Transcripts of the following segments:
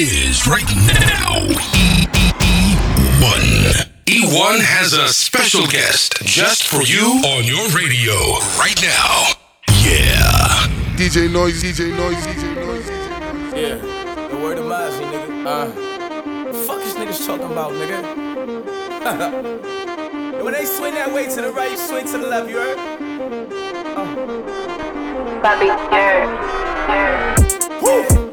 it is right now. E1. E1 has a special guest just for you on your radio right now. Yeah. DJ Noise, DJ Noise, DJ Noise. Yeah, the word of Mozzie, nigga. Uh, fuck this niggas talking about, nigga. when they swing that way to the right, you swing to the left, you heard? Bobby, yeah, yeah. Woo!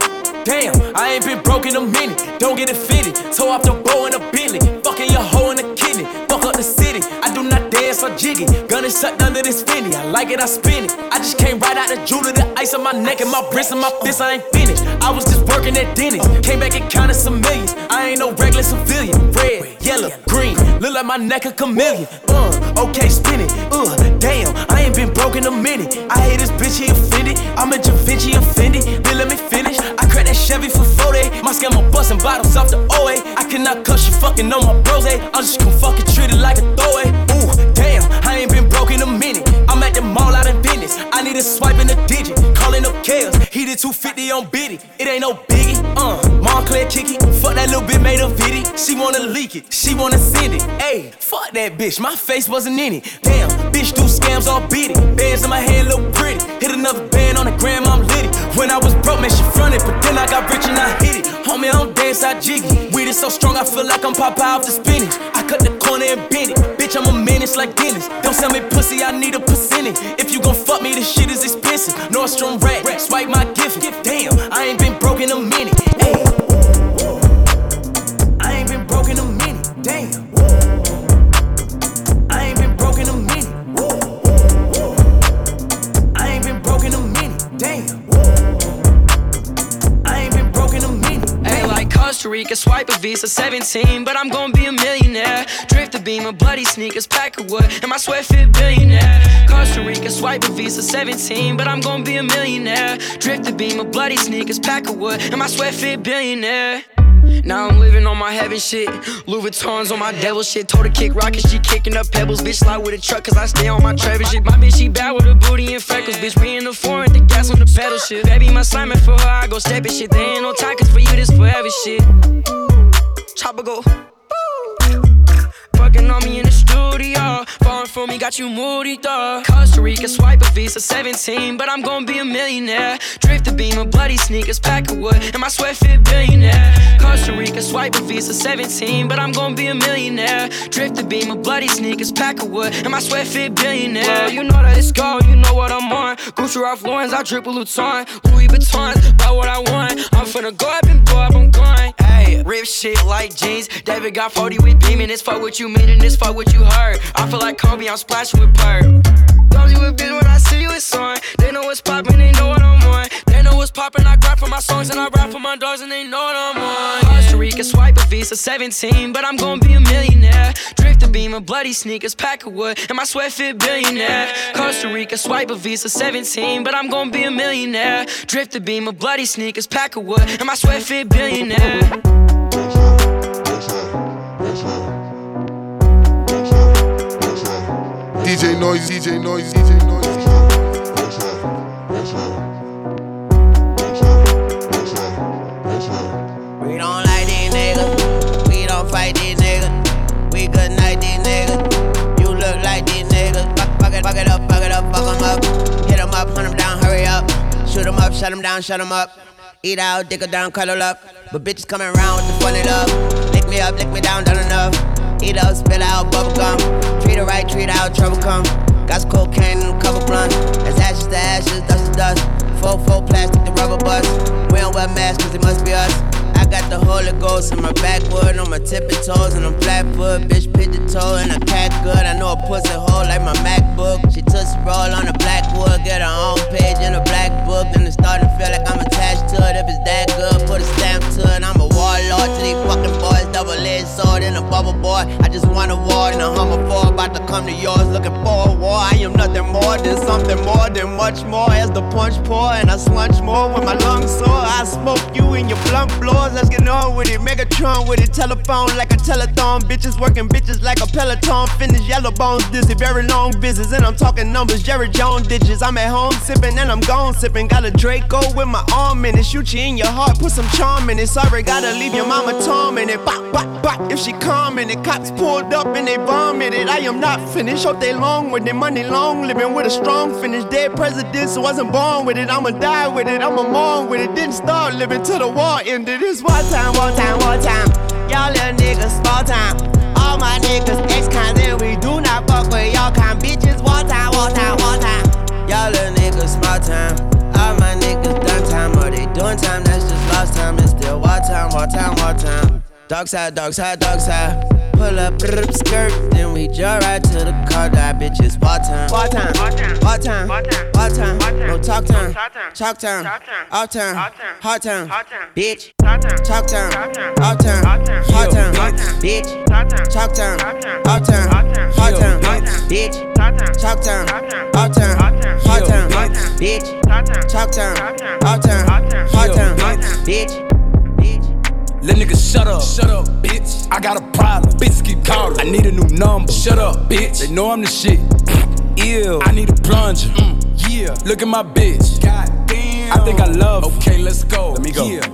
Damn, I ain't been broke in a minute. Don't get it fitted. Toe off the bow in a Bentley. Fucking your hoe in the kidney. Fuck up the city. I do not dance or jiggy. Gun is sucked under this finny. I like it, I spin it. I just came right out the jewelry, the ice on my neck and my wrist and my fist. I ain't finished. I was just working at Denny's. Came back and counted some millions. I ain't no regular civilian. Red, yellow, green. Look like my neck a chameleon. Uh, okay, spin it. Uh, damn, I ain't been broke in a minute. I hate this bitch, he offended. I'm a Da Vinci offended. Then let me finish. I cracked that Chevy for 40. My scammer busting bottles off the OA. I cannot cuss you fucking on my bros. eh? I'm just gonna fucking treat it like a throwaway. Ooh, damn, I ain't been broke in a minute. At the mall out in business. I need a swipe in a digit. Calling up Kales. He did 250 on Biddy. It ain't no biggie. Uh, Montclair kicky. Fuck that little bit made a viddy. She wanna leak it. She wanna send it. Ayy, fuck that bitch. My face wasn't in it. Damn, bitch do scams all beat. Bands in my hand look pretty. Hit another band on the gram, I'm litty. When I was broke, man, she fronted. But then I got rich and I hit it. Homie, I don't dance, I jiggy. Weed is so strong, I feel like I'm Popeye off the spinach. I cut the corner and bend it. Bitch, I'm a menace like Dennis. Don't sell me pussy, I need a percentage. If you gon' fuck me, this shit is expensive. Nordstrom rack, swipe my gift. Damn, I ain't been broken a minute. Rica, swipe a Visa 17, but I'm gonna be a millionaire. Drift a beam of bloody sneakers, pack of wood, and my sweat fit billionaire. Costa Rica, swipe a Visa 17, but I'm gonna be a millionaire. Drift a beam of bloody sneakers, pack of wood, and my sweat fit billionaire. Now I'm living on my heaven shit. Louis Vuittons on my devil shit. Told her kick rocket, she kicking up pebbles. Bitch, slide with a truck, cause I stay on my Trevor shit. My bitch, she bad with her booty and freckles. Bitch, we in the foreign, the gas on the pedal shit. Baby, my Simon for her, I go step it shit. There ain't no time, cause for you, this forever shit. Chopper go. Fucking on me in the studio. For me, got you moody, though. Costa Rica, swipe a Visa 17, but I'm gonna be a millionaire. Drift a beam of bloody sneakers, pack of wood, and my sweat fit billionaire. Costa Rica, swipe a Visa 17, but I'm gonna be a millionaire. Drift a beam of bloody sneakers, pack of wood, and my sweat fit billionaire. Well, you know that it's gold, you know what I'm on. Gucci Ralph Lauren's, I drip a Luton. Louis Vuittons, buy what I want. I'm finna go up and blow up, I'm going. Rip shit like jeans. David got 40 with beaming. This fuck what you mean and this fuck what you heard. I feel like Kobe, I'm splashing with perp. Don't you a bitch when I see you, it's on. They know what's poppin', they know what I'm on. They know what's poppin', I grab for my songs and I rap for my dogs and they know what I'm on. Costa Rica, swipe a Visa 17, but I'm gonna be a millionaire. Drift a beam of bloody sneakers, pack of wood, and my sweat fit billionaire. Costa Rica, swipe a Visa 17, but I'm gonna be a millionaire. Drift a beam of bloody sneakers, pack of wood, and my sweat fit billionaire. DJ Noise, DJ Noise, DJ Noise. We don't like these niggas. We don't fight these niggas. We good night these niggas. You look like these niggas. Fuck, fuck it, fuck it up, fuck it up, fuck 'em up. Hit 'em up, hunt 'em down, hurry up. Shoot 'em up, shut 'em down, shut 'em up. Eat out, dick her down, cuddle up. But bitches coming around with the funny love. Lick me up, lick me down, done enough. Eat up, spit out, bubble gum. Treat her right, treat out, trouble come. Got some cocaine in a couple blunt. That's ashes to ashes, dust to dust. Four, four plastic, the rubber bust. We don't wear masks, cause it must be us. I got the Holy Ghost in my backwood, on my tippy toes, and I'm flat foot. Bitch, pigeon toe, and I cat good. I know a pussy hole like my MacBook. She tootsie roll on the blackwood, get her own page in a black book. Then it starting to feel like I'm attached to it. If it's that good, put a stamp to it. I'm a warlord to these fucking boys, double edged sword in a bubble boy. I just want a war in a Hummer for about to come to yours. Looking for a war. I am nothing more than something more than much more. As the punch pour and I slunch more when my lungs sore. I smoke you in your blunt floors. Let's get on with it. Megatron with it. Telephone like a telethon. Bitches working bitches like a peloton. Finish yellow bones dizzy. Very long business and I'm talking numbers. Jerry Jones ditches. I'm at home sipping and I'm gone sipping. Got a Draco with my arm in it. Shoot you in your heart. Put some charm in it. Sorry, gotta leave your mama tormented. Bop, bop, bop. If she commented, cops pulled up and they vomited. I am not finished. Hope they long with it. Money long living with a strong finish. Dead presidents wasn't born with it. I'ma die with it. I'ma mourn with it. Didn't start living till the war ended. It's war time, war time, war time. Y'all little niggas, small time. All my niggas, ex-cons, and we do not fuck with y'all kind bitches. War time, war time, war time. Y'all little niggas, small time. All my niggas done time, or they doing time, that's just lost time. It's still war time, war time, war time. Dog side, dog side, dog side. Pull up, brr, skirt, then we jump right to the car. That bitch is war time, war time, war time, war time, no talk time, chalk time, off time, hard time, bitch, chalk time, off time, hard time, bitch, chalk time, off time, hard time, bitch, chalk time, off time, hard time, bitch, chalk time, off time, hard time, bitch. Let niggas shut up. Shut up, bitch. I got a problem. Bitches keep calling. I need a new number. Shut up, bitch. They know I'm the shit. Ew. I need a plunger. Mm, yeah. Look at my bitch. God damn. I think I love. Her. Okay, let's go. Let me go. Yeah.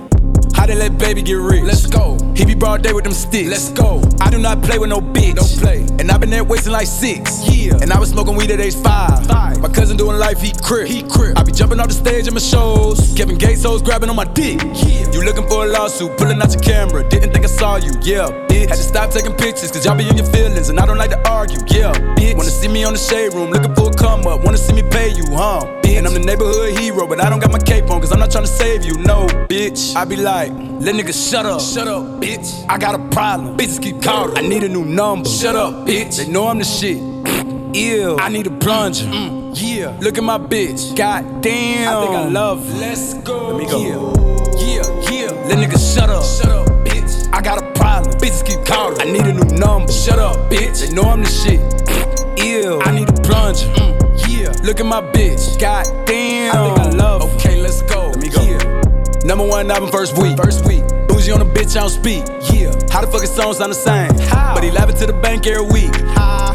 How they let baby get rich? Let's go. He be broad day with them sticks. Let's go. I do not play with no bitch. Don't play. And I've been there wasting like six. Yeah. And I was smoking weed at age five. Five. My cousin doing life, he crip. He crip. I be jumping off the stage in my shows. Kevin Gates hoes grabbing on my dick. Yeah. You looking for a lawsuit, pulling out your camera. Didn't think I saw you. Yeah, bitch. Had to stop taking pictures, cause y'all be in your feelings. And I don't like to argue. Yeah, bitch. Wanna see me on the shade room, looking for a come up. Wanna see me pay you, huh? Bitch. And I'm the neighborhood hero, but I don't got my cape on, cause I'm not trying to save you. No, bitch. I be like, let niggas shut up. Shut up, bitch. I got a problem. Bitches keep calling. I need a new number. Shut up, bitch. They know I'm the shit. Ew. I need a plunger. Mm, yeah. Look at my bitch. God damn. I think I love her. Let's go. Let me go. Yeah, yeah, yeah. Let niggas shut up. Shut up, bitch. I got a problem. Bitches keep calling. I need a new number. Shut up, bitch. They know I'm the shit. Ew. I need a plunger. Mm, yeah. Look at my bitch. God damn. I think I love her. Okay, let's go. Let me go. Yeah. Number one album first week. First week. Bougie on the bitch, I don't speak. Yeah. How the fuck his songs sound the same? But he laughing to the bank every week.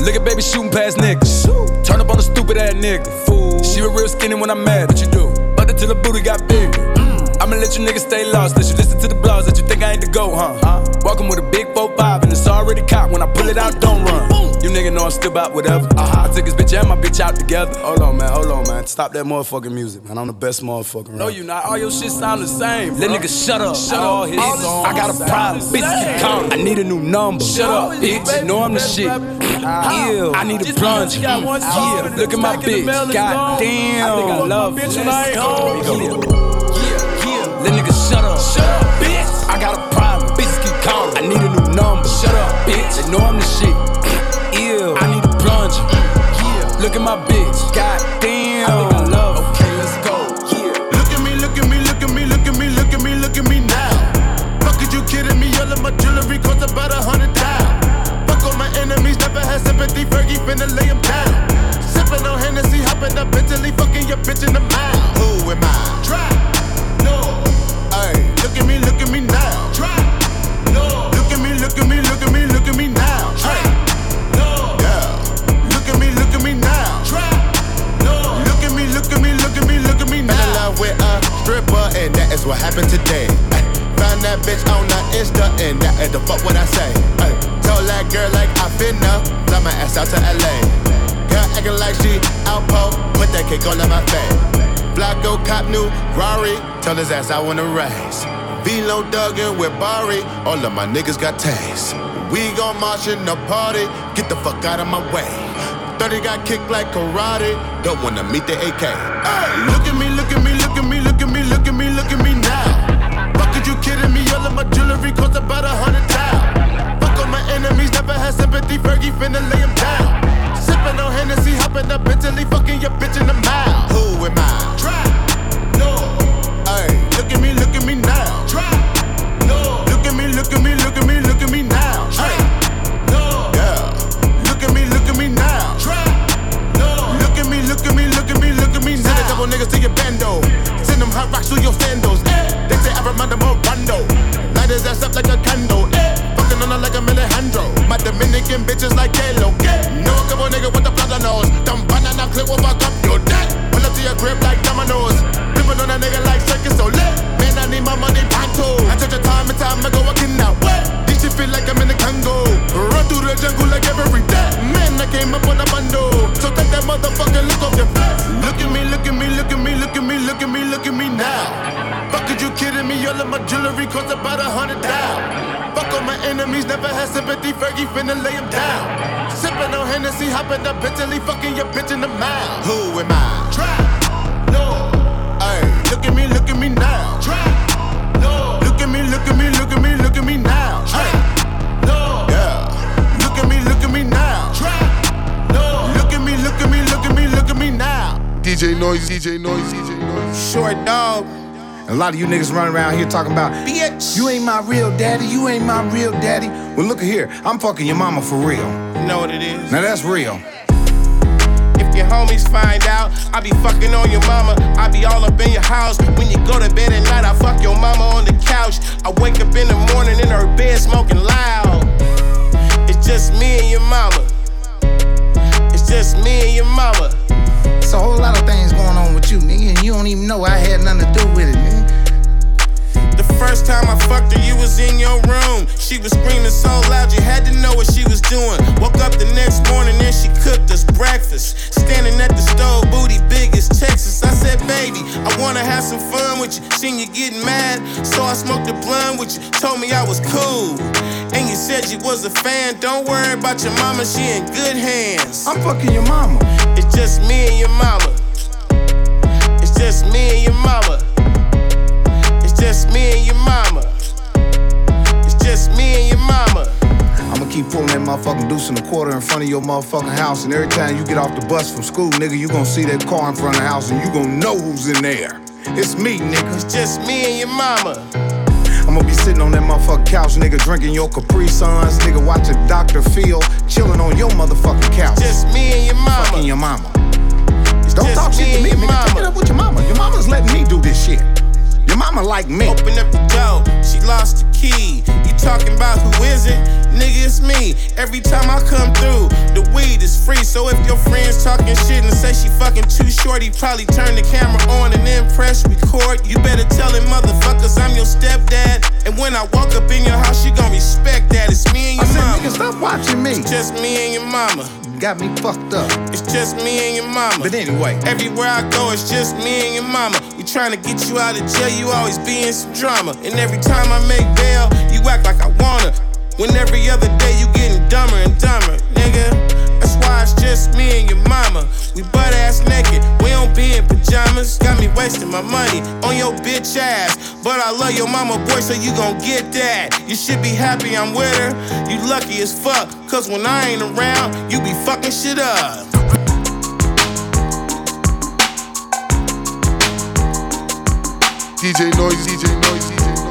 Look at baby shooting past niggas. Turn up on the stupid ass nigga. Fool. She was real skinny when I'm mad. What you do? But till the booty got bigger. I'ma let you niggas stay lost. Let you listen to the blogs that you think I ain't the go, huh? huh? Walking with a big 4-5 and it's already caught. When I pull it out, don't run. You nigga know I'm still about whatever. Uh-huh. I took his bitch and my bitch out together. Hold on, man. Hold on, man. Stop that motherfucking music, man. I'm the best motherfucker. No, you not. All your shit sound the same. Let niggas shut up. Shut all up. His all songs. I got a problem. Bitch keep calling. I need a new number. Shut up, bitch. You Know I'm the shit. Ew. I need a plunger. Yeah. Look at my bitch. God damn. I think I love bitch when I ain't home. Yeah. Yeah. Let niggas shut up. Shut up, bitch. I got a problem. Bitches keep calling. I need a new number. Shut up, bitch. They know I'm the shit. Ew. I need a plunger. Yeah. Look at my bitch. God damn. I think I love her. Okay, let's go. Yeah. Look at me, look at me, look at me, look at me, look at me, look at me now. Fuck is you kidding me? All of my jewelry costs about a hundred thousand. Fuck all my enemies, never had sympathy. Fergie finna lay 'em down. Sipping on Hennessy, hopping up Bentley, fucking your bitch in the mouth. Who am I? Try. What happened today. Ay, Found that bitch on the Insta, and that is the fuck what I say. Ay, Told that girl like I finna fly my ass out to LA. Girl acting like she outpo, put that cake in my face. Flacko cop new Rari, tell his ass I wanna race. Velo Duggan with Bari, all of my niggas got taste. We gon' march in the party, get the fuck out of my way. 30 got kicked like karate, don't wanna meet the AK. Ay, look at me, look at me, look at me, look at me, look at me, look at me now. Fuck are you kidding me? All of my jewelry costs about a hundred thousand. Fuck all my enemies, never had sympathy. Fergie finna lay 'em down. Sipping on Hennessy, hopping up Bentley, fucking your bitch in the mouth. Who am I? Try. No. Ay, look at me, look at me now. Try. No. Look at me, look at me, look at me, look at me Noise, DJ Noise, DJ Noise. Short dog. A lot of you niggas running around here talking about, bitch, you ain't my real daddy, you ain't my real daddy. Well, look at here, I'm fucking your mama for real. You know what it is? Now that's real. If your homies find out, I be fucking on your mama. I be all up in your house. When you go to bed at night, I fuck your mama on the couch. I wake up in the morning in her bed smoking loud. It's just me and your mama. It's just me and your mama. It's a whole lot of things going on with you, nigga, and you don't even know I had nothing to do with it, nigga. The first time I fucked her, you was in your room. She was screaming so loud, you had to know what she was doing. Woke up the next morning and she cooked us breakfast. Standing at the stove, booty big as Texas. I said, baby, I wanna have some fun with you. Seen you getting mad, so I smoked a blunt with you. Told me I was cool. And you said you was a fan. Don't worry about your mama, she in good hands. I'm fucking your mama. It's just me and your mama. It's just me and your mama. It's just me and your mama. It's just me and your mama. I'ma keep pulling that motherfucking deuce in the quarter in front of your motherfucking house, and every time you get off the bus from school, nigga, you gon' see that car in front of the house, and you gon' know who's in there. It's me, nigga. It's just me and your mama. Sitting on that motherfucking couch, nigga, drinking your Capri Suns, nigga, watching Dr. Phil, chilling on your motherfucking couch. Just me and your mama. Fucking your mama. Don't just talk shit to me, and your nigga. Take mama. it up with your mama. Your mama's letting me do this shit. Your mama like me. Open up the door, she lost the key. Talking about who is it? Nigga, it's me. Every time I come through, the weed is free. So if your friends talking shit and say she fucking too short, he probably turn the camera on and then press record. You better tell him motherfuckers I'm your stepdad. And when I walk up in your house, you gon' respect that. It's me and your I your said, mama. nigga, stop watching me. It's just me and your mama. Got me fucked up. It's just me and your mama. But anyway, Everywhere I go, it's just me and your mama. We trying to get you out of jail, you always be in some drama. And every time I make bail, you act like I wanna. When every other day you getting dumber and dumber, nigga. That's why it's just me and your mama. We butt ass naked, we don't be in pajamas. Got me wasting my money on your bitch ass. But I love your mama, boy, so you gon' get that. You should be happy I'm with her. You lucky as fuck, cause when I ain't around, you be fucking shit up. DJ Noise, DJ Noise, DJ Noise.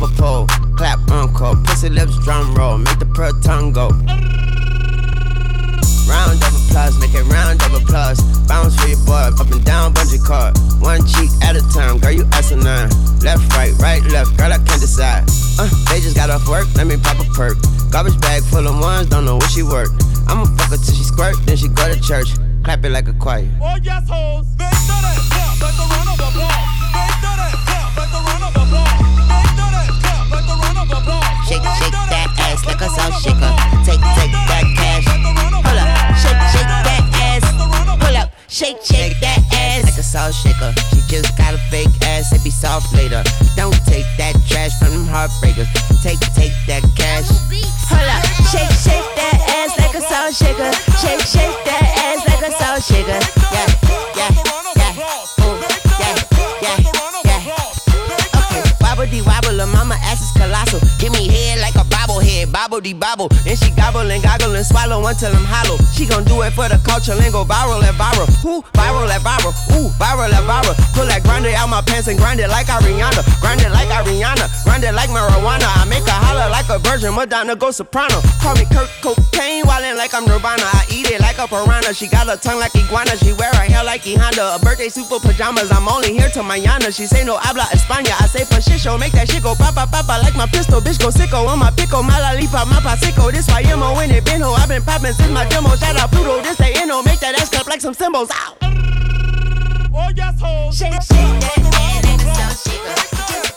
Silver pole. Clap, encore, pussy lips, drum roll, make the pearl tongue go. Round of applause, make it round of applause. Bounce for your boy, up and down, bungee cord. One cheek at a time, girl, you asinine. Left, right, right, left, girl, I can't decide. Uh, they just got off work, let me pop a perk. Garbage bag full of ones, don't know where she work. I'ma fuck her till she squirt, then she go to church. Clap it like a choir. Oh yes, hoes. Make that ass clap like the run of applause. Shake, shake that ass like a salt shaker. Take, take that cash. Hold up, shake, shake that ass. Pull up, shake, shake that ass like a salt shaker. She just got a fake ass, it be soft later. Don't take that trash from them heartbreakers. Take, take that cash. Hold up, shake, shake that ass like a salt shaker. Shake, shake that ass like a salt shaker. Yeah. Bobble de bobble. Then she gobble and goggle and swallow until I'm hollow. She gon' do it for the culture and go viral at viral. Who viral at viral? Ooh, viral at viral. Pull that grinder out my pants and grind it like Ariana. Grind it like Ariana. Grind it like marijuana. I make her holler like a virgin. Madonna go soprano. Call me Kurt Cocaine, wildin' like I'm Nirvana. I eat it like a piranha. She got a tongue like iguana. She wear her hair like Honda. A birthday super pajamas. I'm only here till mañana. She say no habla España. I say for shit show. Make that shit go papa papa like my pistol. Bitch go sicko on my pico. My lollipop, my pasico. This why emo when it been ho. i been poppin' since my demo. Shout out Pluto. This they inno. Make that ass clap like some cymbals. Ow. Oh, yes, ho. Shake, shake that ass and it's so shaker. Just got big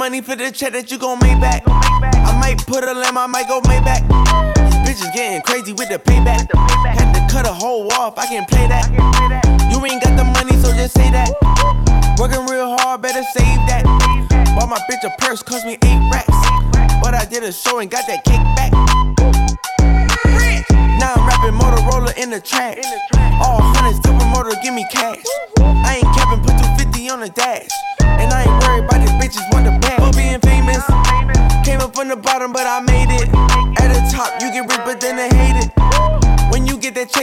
money for the check that you gon' make back. I might put a lamb, I might go Maybach. Bitches getting crazy with the payback. Had to cut a hole off, I can play that. You ain't got the money, so just say that. Working real hard, better save that. Bought my bitch a purse, cost me eight racks. But I did a show and got that kick back. Now I'm rapping Motorola in the trash. All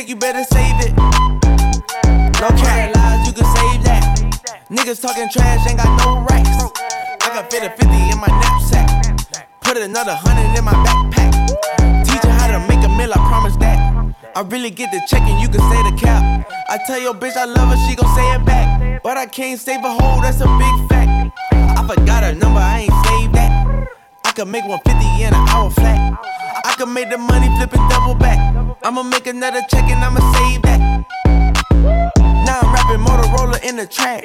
you better save it. No carrot lies, you can save that. Niggas talking trash, ain't got no rights. I can fit a 50 in my knapsack. Put another hundred in my backpack. Teach her how to make a meal, I promise that. I really get the check and you can say the cap. I tell your bitch I love her, she gon' say it back. But I can't save a hoe, that's a big fact. I forgot her number, I ain't saved that. I could make 150 in an hour flat. I could make the money flip and double back. I'ma make another check and I'ma save that. Now I'm rapping Motorola in the trash.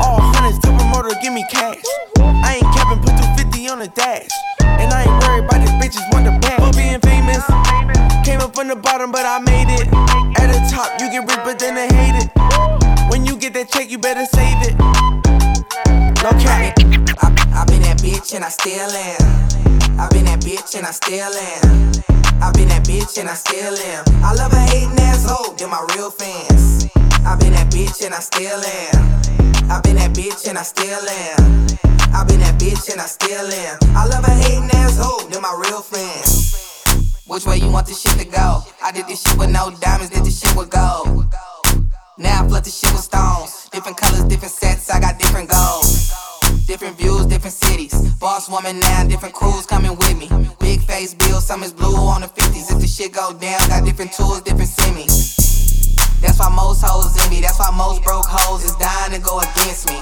All hundreds, super motor, give me cash. I ain't capping, put 250 on the dash. And I ain't worried about these bitches, want the bag. For being famous, came up from the bottom, but I made it. At the top, you get rich, but then they hate it. When you get that check, you better save it. No cap. I, I been that bitch and I still am. I been that bitch and I still am. I been that bitch and I still am. I love a hating asshole, they're my real fans. I've been that bitch and I still am. I've been that bitch and I still am. I've been that bitch and I still am. I love a hating asshole, they're my real fans. Which way you want this shit to go? I did this shit with no diamonds, did this shit with gold. Now I flood the shit with stones. Different colors, different sets, I got different goals. Different views, different cities. Boss woman now, different crews coming with me. Big face bill, some is blue on the 50s. If the shit go down, got different tools, different semis. That's why most hoes in me, that's why most broke hoes is dying to go against me.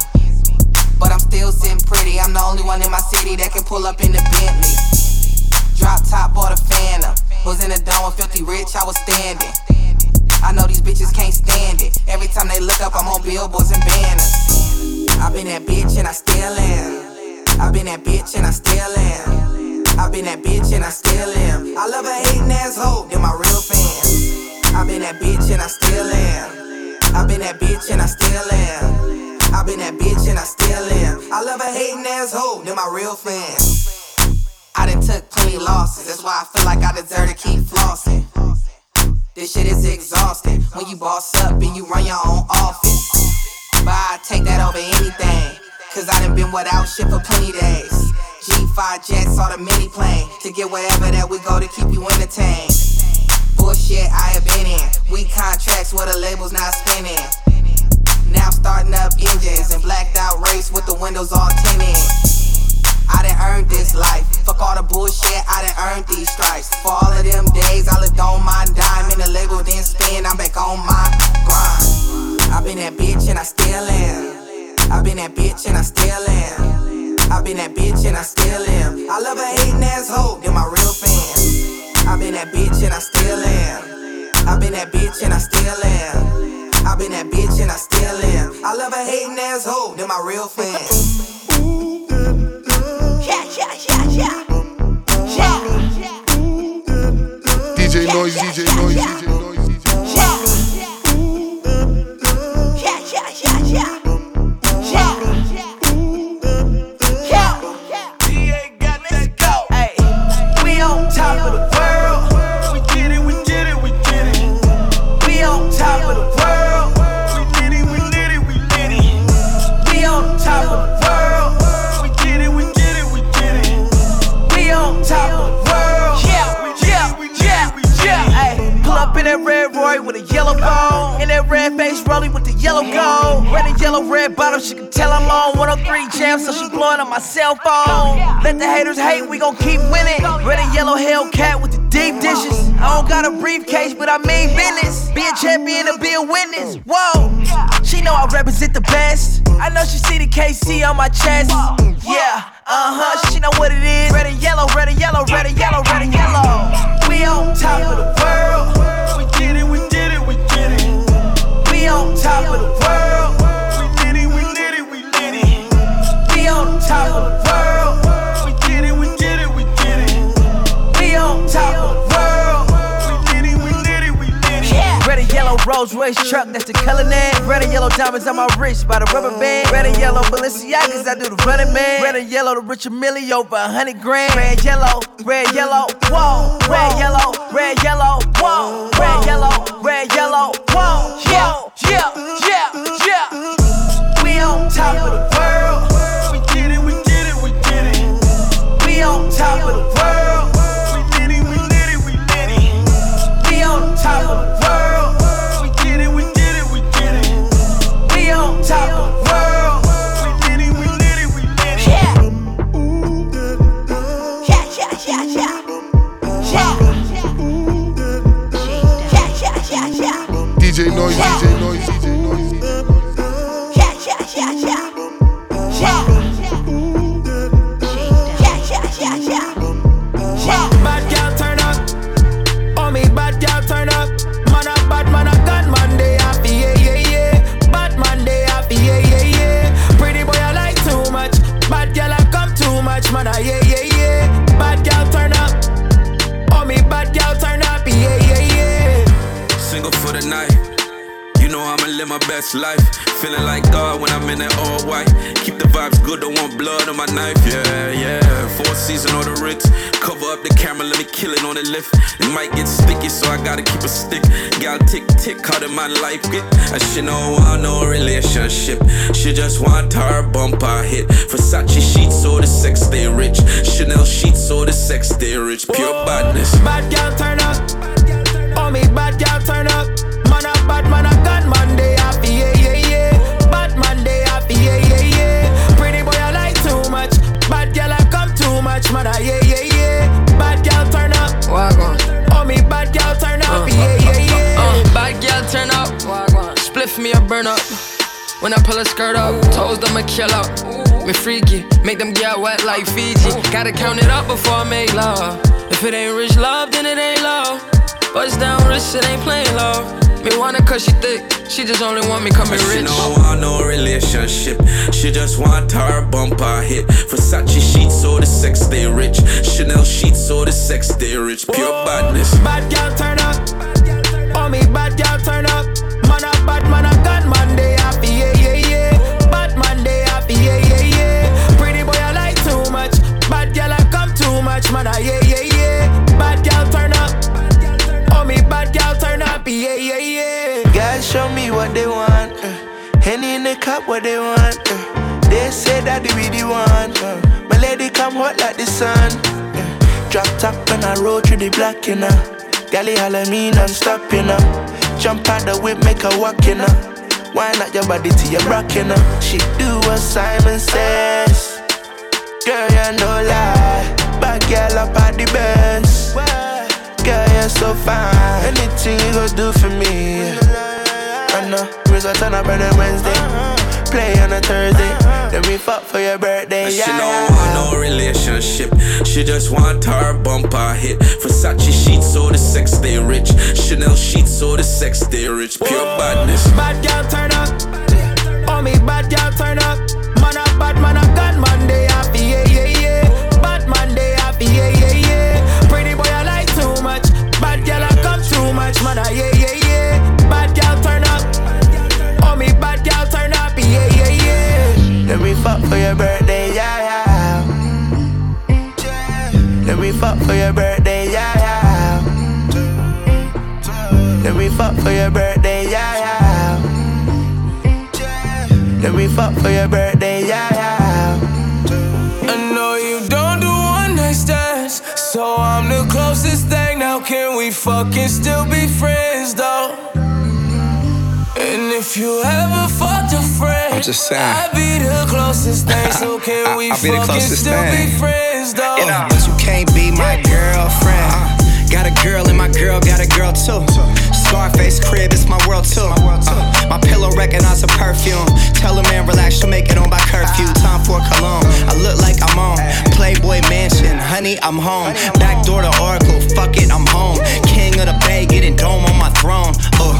But I'm still sitting pretty, I'm the only one in my city that can pull up in the Bentley. Drop top or the phantom. Was in the dome with filthy rich, I was standing. I know these bitches can't stand it. Every time they look up, I'm on billboards and banners. I been that bitch and I still am. I been that bitch and I still am. I been that bitch and I still am. I love a hating asshole, they're my real fans. I been that bitch and I still am. I been that bitch and I still am. I been that bitch and I still am. I love a hating asshole, they're my real fans. I done took plenty losses, that's why I feel like I deserve to keep flossing. This shit is exhausting when you boss up and you run your own office. I take that over anything, cause I done been without shit for plenty days. G5 jets or the mini plane to get wherever that we go to keep you entertained. Bullshit I have been in, we contracts where the labels not spinning. Now I'm starting up engines and blacked out race with the windows all tinted. I done earned this life. Fuck all the bullshit, I done earned these stripes. For all of them days, I lived on my dime and the label didn't spin. I'm back on my grind. I been that bitch and I still am. I been that bitch and I still am. I been been that bitch and I still am. I love a hating asshole, they're my real fans. I been that bitch and I still am. I been that bitch and I still am. I been that bitch and I still am. I love a hating asshole, they're my real fans. Yeah, yeah, yeah, yeah. Yeah. DJ Noise, DJ haters hate, we gon' keep winning. Red and yellow Hellcat with the deep dishes. I don't got a briefcase, but I mean business. Be a champion to be a witness. Whoa, she know I represent the best. I know she see the KC on my chest. Yeah, uh huh, she know what it is. Red and yellow, red and yellow, red and yellow, red and yellow. We on top of the world. We get it, we get it, we get it. We on top of the world. Rolls Royce truck, that's the color name. Red and yellow diamonds on my wrist by the rubber band. Red and yellow Balenciagas, I do the running man. Red and yellow, the Richard Mille over a hundred grand. Red, yellow, red, yellow, whoa. Red, yellow, red, yellow, whoa. Red, yellow, red, yellow, whoa. Yeah yeah yeah. Bad girl turn up. Oh me, bad girl turn up yeah yeah yeah. Single for the night. Know I'ma live my best life. Feeling like God when I'm in that all white. Keep the vibes good, don't want blood on my knife. Yeah, yeah. Four season on the Ritz. Cover up the camera, let me kill it on the lift. It might get sticky, so I gotta keep a stick. Gal tick tick, how did my life get? I should know want no relationship. She just want her bumper hit. Versace sheets, so the sex stay rich. Chanel sheets, so the sex stay rich. Pure badness. Bad girl turn up. Oh me, bad girl turn up. Man a bad man a gun Spliff me a burn up. When I pull a skirt up, toes them a kill up. Me freaky, make them get wet like Fiji. Gotta count it up before I make love. If it ain't rich love, then it ain't love. Bust down rich, it ain't plain love. Me wanna cause she thick, she just only want me coming rich. She don't want no relationship. She just want her bumper hit. Versace sheets, so the sex stay rich. Chanel sheets, so the sex stay rich. Pure badness. Bad girl turn up. Oh me, bad girl turn up. Man a bad man a gun man they happy yeah yeah yeah. Bad man they happy yeah yeah yeah. Pretty boy I like too much. Bad girl I come too much man a yeah yeah yeah. Bad girl turn up. Oh me, bad girl turn up yeah yeah yeah. Guys, show me what they want. Uh. Henny in the cup, what they want. Uh. They say that they be the one. Uh. My lady come hot like the sun. Uh. Drop top when I roll through the block, you know. Gally holla me non-stop, you know. Jump out the whip, make her walk, you know. Why not your body rock, you know? She do what Simon says. Girl, you no lie. Bad girl up at the Benz. Girl, you're so fine. Anything you go do for me. I know, up on a Wednesday. Play on a Thursday. Then we fuck for your birthday, She yeah. don't want no relationship. She just want her bumper hit. Versace sheets so the sex stay rich. Chanel sheets so the sex stay rich. Pure badness. Bad girl turn up. Oh me bad girl turn up. Man a bad man a gun man We fuck for your birthday, yeah, yeah. I know you don't do one night stands, so I'm the closest thing. Now can we fucking still be friends though? And if you ever fucked a friend, I'm just saying. I'd be the closest thing. So can we I'll be the fucking still thing. be friends though? You know, but you can't be my girlfriend. Uh, got a girl and my girl got a girl too. Scarface crib, it's my world too. Uh, my pillow recognize a perfume. Tell a man relax, she'll make it on by curfew. Time for cologne. I look like I'm on Playboy Mansion. Honey, I'm home. Back door to Oracle. Fuck it, I'm home. King of the Bay, getting dome on my throne. Uh,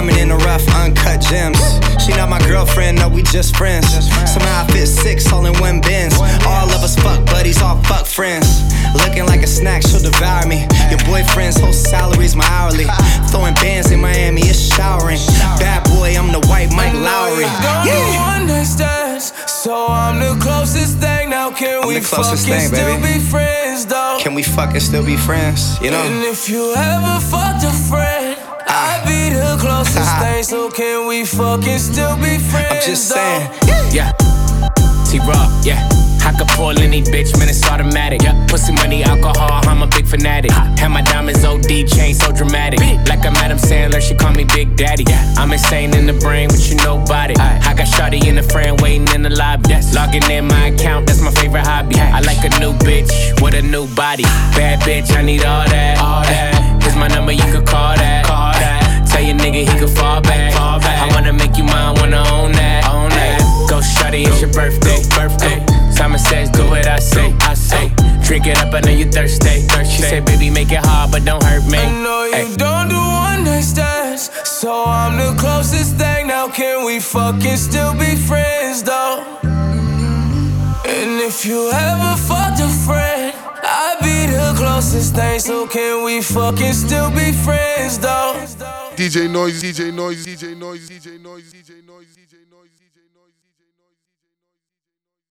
diamond in the rough, uncut gems. She not my girlfriend, no, we just friends. Somehow I fit six all in one bins. All of us fuck buddies, all fuck friends. Looking like a snack, she'll devour me. Your boyfriend's whole salary's my hourly. Throwing bands in Miami, it's showering. Bad boy, I'm the white Mike Lowrey. Yeah. one night stands, so I'm the closest thing. Now can I'm we fucking thing, still be friends though? Can we fucking still be friends? You know? And if you ever fucked a friend, I'd ah. be the closest ah. thing. So can we fucking still be friends? I'm just saying. Yeah. T Raw, yeah. I could pull any bitch, man, it's automatic. Yeah. Pussy money, alcohol, I'm a big fanatic. Ah. Have my diamonds OD, chain so dramatic. Like I'm Adam Sandler, she call me Big Daddy. I'm insane in the brain, but you know about it. I got Shawty in the frame, waiting in the lobby. Logging in my account, that's my favorite hobby. I like a new bitch with a new body. Bad bitch, I need all that. All that. Here's my number, you could call that. Call that. Tell your nigga he could fall back. Fall back. I wanna make you mine, wanna own that. Own that. Go shawty, it's your birthday. Birthday. Simon says, do what I say. I say. Drink it up, I know you thirsty. She said, baby, make it hard, but don't hurt me. I know you don't do one night stands, so I'm the closest thing. Now can we fucking still be friends though? And if you ever fucked a friend, I'd be the closest thing. So can we fucking still be friends though? DJ Noise, DJ Noise, DJ Noise, DJ Noise, DJ Noise.